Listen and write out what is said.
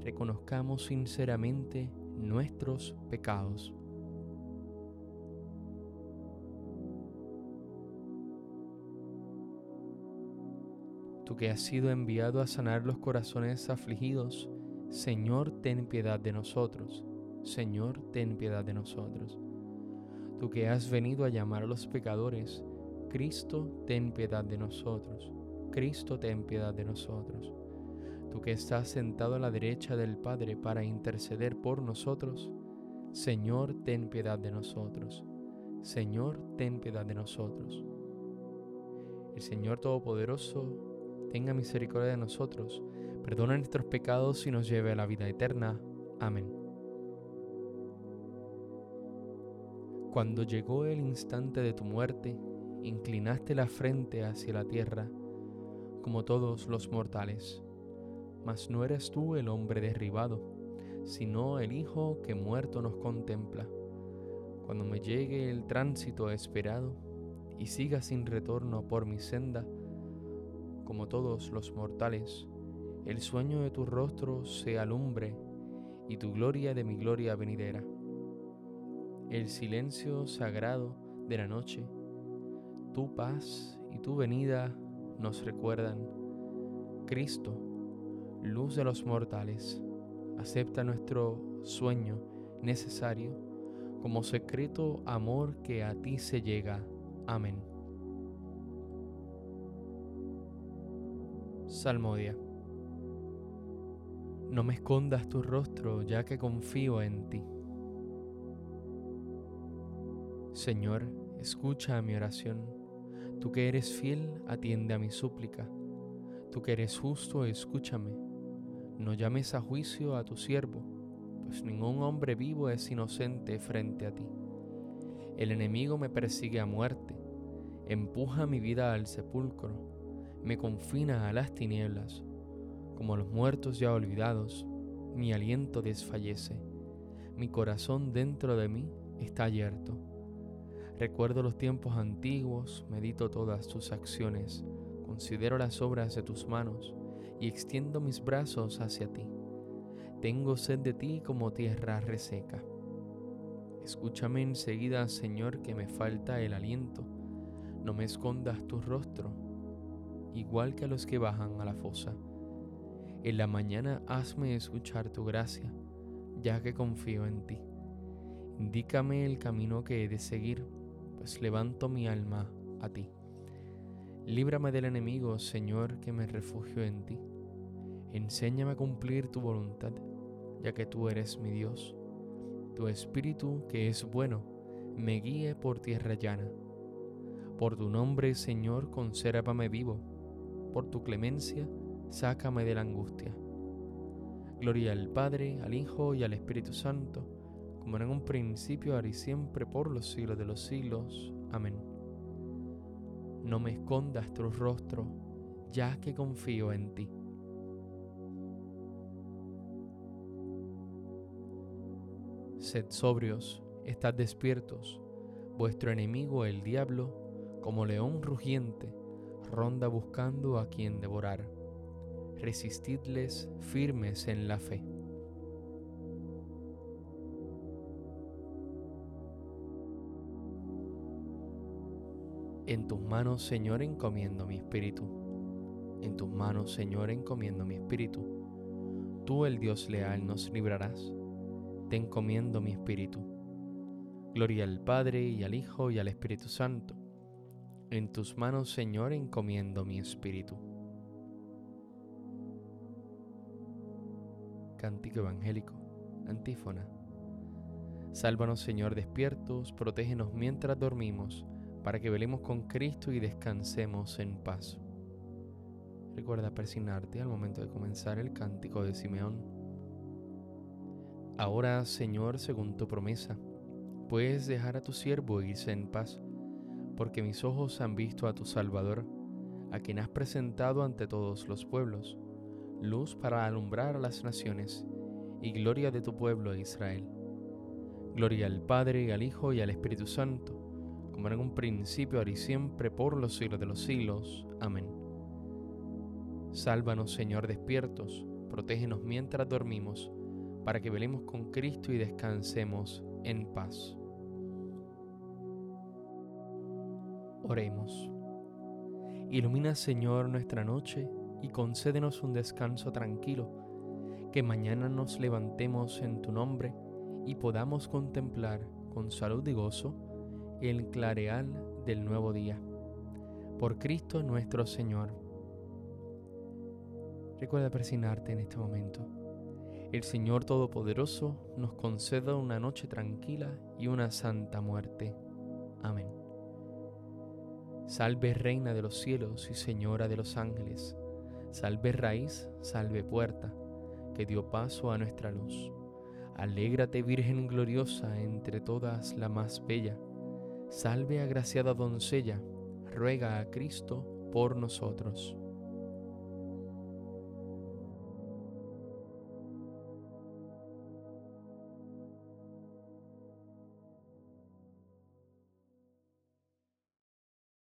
reconozcamos sinceramente nuestros pecados. Tú que has sido enviado a sanar los corazones afligidos, Señor, ten piedad de nosotros. Señor, ten piedad de nosotros. Tú que has venido a llamar a los pecadores, Cristo, ten piedad de nosotros. Cristo, ten piedad de nosotros tú que estás sentado a la derecha del Padre para interceder por nosotros, Señor, ten piedad de nosotros. Señor, ten piedad de nosotros. El Señor Todopoderoso tenga misericordia de nosotros, perdona nuestros pecados y nos lleve a la vida eterna. Amén. Cuando llegó el instante de tu muerte, inclinaste la frente hacia la tierra, como todos los mortales mas no eres tú el hombre derribado, sino el Hijo que muerto nos contempla. Cuando me llegue el tránsito esperado y siga sin retorno por mi senda, como todos los mortales, el sueño de tu rostro se alumbre y tu gloria de mi gloria venidera. El silencio sagrado de la noche, tu paz y tu venida nos recuerdan. Cristo, luz de los mortales, acepta nuestro sueño necesario como secreto amor que a ti se llega. Amén. Salmodia. No me escondas tu rostro ya que confío en ti. Señor, escucha mi oración. Tú que eres fiel, atiende a mi súplica. Tú que eres justo, escúchame no llames a juicio a tu siervo, pues ningún hombre vivo es inocente frente a ti. El enemigo me persigue a muerte, empuja mi vida al sepulcro, me confina a las tinieblas. Como los muertos ya olvidados, mi aliento desfallece, mi corazón dentro de mí está abierto. Recuerdo los tiempos antiguos, medito todas tus acciones, considero las obras de tus manos y extiendo mis brazos hacia ti. Tengo sed de ti como tierra reseca. Escúchame enseguida, Señor, que me falta el aliento. No me escondas tu rostro, igual que a los que bajan a la fosa. En la mañana hazme escuchar tu gracia, ya que confío en ti. Indícame el camino que he de seguir, pues levanto mi alma a ti. Líbrame del enemigo, Señor, que me refugio en ti. Enséñame a cumplir tu voluntad, ya que tú eres mi Dios. Tu Espíritu, que es bueno, me guíe por tierra llana. Por tu nombre, Señor, consérvame vivo. Por tu clemencia, sácame de la angustia. Gloria al Padre, al Hijo y al Espíritu Santo, como en un principio, ahora y siempre, por los siglos de los siglos. Amén. No me escondas tu rostro, ya que confío en ti. Sed sobrios, estad despiertos. Vuestro enemigo, el diablo, como león rugiente, ronda buscando a quien devorar. Resistidles firmes en la fe. En tus manos, Señor, encomiendo mi espíritu. En tus manos, Señor, encomiendo mi espíritu. Tú, el Dios leal, nos librarás encomiendo mi espíritu. Gloria al Padre y al Hijo y al Espíritu Santo. En tus manos, Señor, encomiendo mi espíritu. Cántico Evangélico, antífona. Sálvanos, Señor, despiertos, protégenos mientras dormimos, para que velemos con Cristo y descansemos en paz. Recuerda persignarte al momento de comenzar el cántico de Simeón. Ahora, Señor, según tu promesa, puedes dejar a tu siervo irse en paz, porque mis ojos han visto a tu Salvador, a quien has presentado ante todos los pueblos, luz para alumbrar a las naciones y gloria de tu pueblo Israel. Gloria al Padre, al Hijo y al Espíritu Santo, como en un principio, ahora y siempre, por los siglos de los siglos. Amén. Sálvanos, Señor, despiertos, protégenos mientras dormimos para que velemos con Cristo y descansemos en paz. Oremos. Ilumina, Señor, nuestra noche y concédenos un descanso tranquilo, que mañana nos levantemos en tu nombre y podamos contemplar con salud y gozo el clareal del nuevo día. Por Cristo nuestro Señor. Recuerda presionarte en este momento el Señor Todopoderoso nos conceda una noche tranquila y una santa muerte. Amén. Salve Reina de los cielos y Señora de los ángeles. Salve raíz, salve puerta, que dio paso a nuestra luz. Alégrate Virgen gloriosa, entre todas la más bella. Salve agraciada doncella, ruega a Cristo por nosotros.